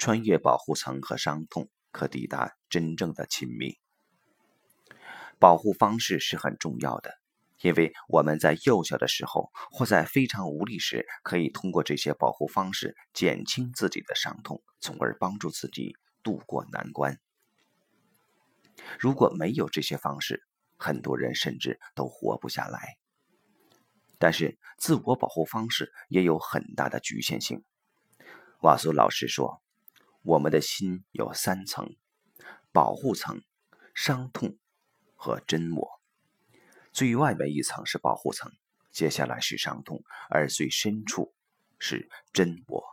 穿越保护层和伤痛，可抵达真正的亲密。保护方式是很重要的，因为我们在幼小的时候或在非常无力时，可以通过这些保护方式减轻自己的伤痛，从而帮助自己渡过难关。如果没有这些方式，很多人甚至都活不下来。但是，自我保护方式也有很大的局限性。瓦苏老师说：“我们的心有三层：保护层、伤痛和真我。最外面一层是保护层，接下来是伤痛，而最深处是真我。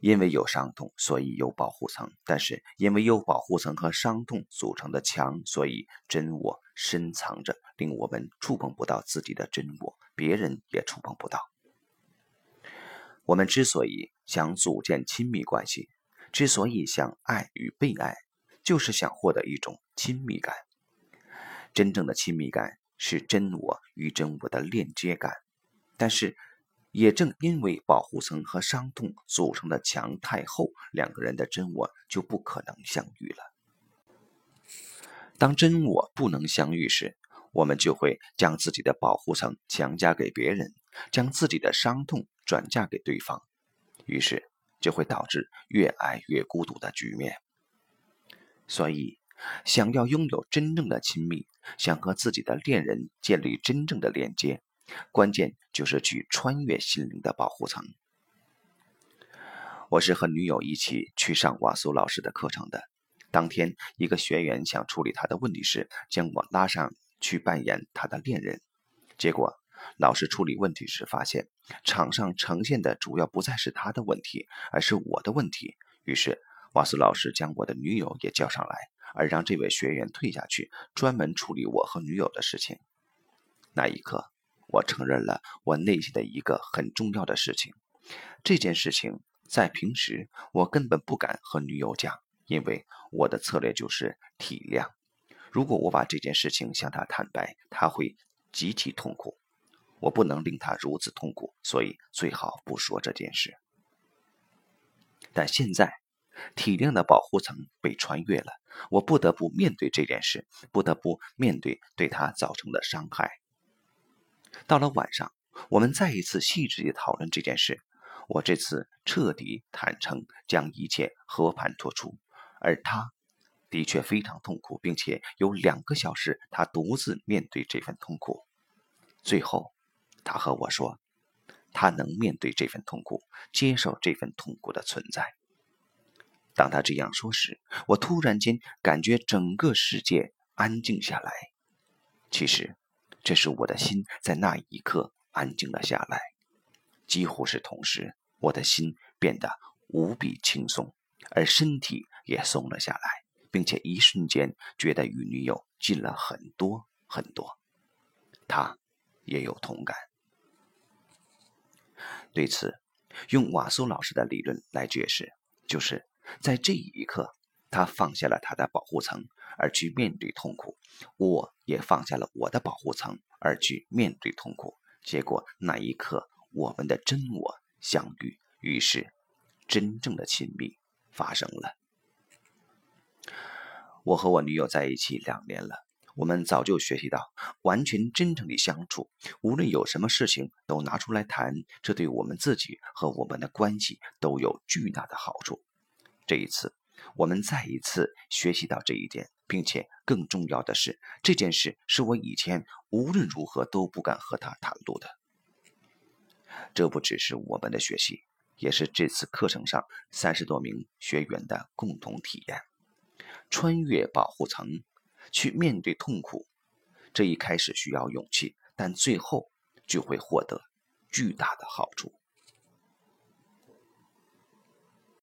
因为有伤痛，所以有保护层；但是因为有保护层和伤痛组成的墙，所以真我深藏着，令我们触碰不到自己的真我，别人也触碰不到。”我们之所以想组建亲密关系，之所以想爱与被爱，就是想获得一种亲密感。真正的亲密感是真我与真我的链接感。但是，也正因为保护层和伤痛组成的墙太厚，两个人的真我就不可能相遇了。当真我不能相遇时，我们就会将自己的保护层强加给别人，将自己的伤痛。转嫁给对方，于是就会导致越爱越孤独的局面。所以，想要拥有真正的亲密，想和自己的恋人建立真正的连接，关键就是去穿越心灵的保护层。我是和女友一起去上瓦苏老师的课程的。当天，一个学员想处理他的问题时，将我拉上去扮演他的恋人，结果。老师处理问题时发现，场上呈现的主要不再是他的问题，而是我的问题。于是，瓦斯老师将我的女友也叫上来，而让这位学员退下去，专门处理我和女友的事情。那一刻，我承认了我内心的一个很重要的事情。这件事情在平时我根本不敢和女友讲，因为我的策略就是体谅。如果我把这件事情向她坦白，她会极其痛苦。我不能令他如此痛苦，所以最好不说这件事。但现在，体谅的保护层被穿越了，我不得不面对这件事，不得不面对对他造成的伤害。到了晚上，我们再一次细致地讨论这件事。我这次彻底坦诚，将一切和盘托出，而他的确非常痛苦，并且有两个小时，他独自面对这份痛苦。最后。他和我说，他能面对这份痛苦，接受这份痛苦的存在。当他这样说时，我突然间感觉整个世界安静下来。其实，这是我的心在那一刻安静了下来。几乎是同时，我的心变得无比轻松，而身体也松了下来，并且一瞬间觉得与女友近了很多很多。他也有同感。对此，用瓦苏老师的理论来解释，就是在这一刻，他放下了他的保护层，而去面对痛苦；我也放下了我的保护层，而去面对痛苦。结果那一刻，我们的真我相遇，于是真正的亲密发生了。我和我女友在一起两年了。我们早就学习到，完全真诚的相处，无论有什么事情都拿出来谈，这对我们自己和我们的关系都有巨大的好处。这一次，我们再一次学习到这一点，并且更重要的是，这件事是我以前无论如何都不敢和他袒露的。这不只是我们的学习，也是这次课程上三十多名学员的共同体验。穿越保护层。去面对痛苦，这一开始需要勇气，但最后就会获得巨大的好处。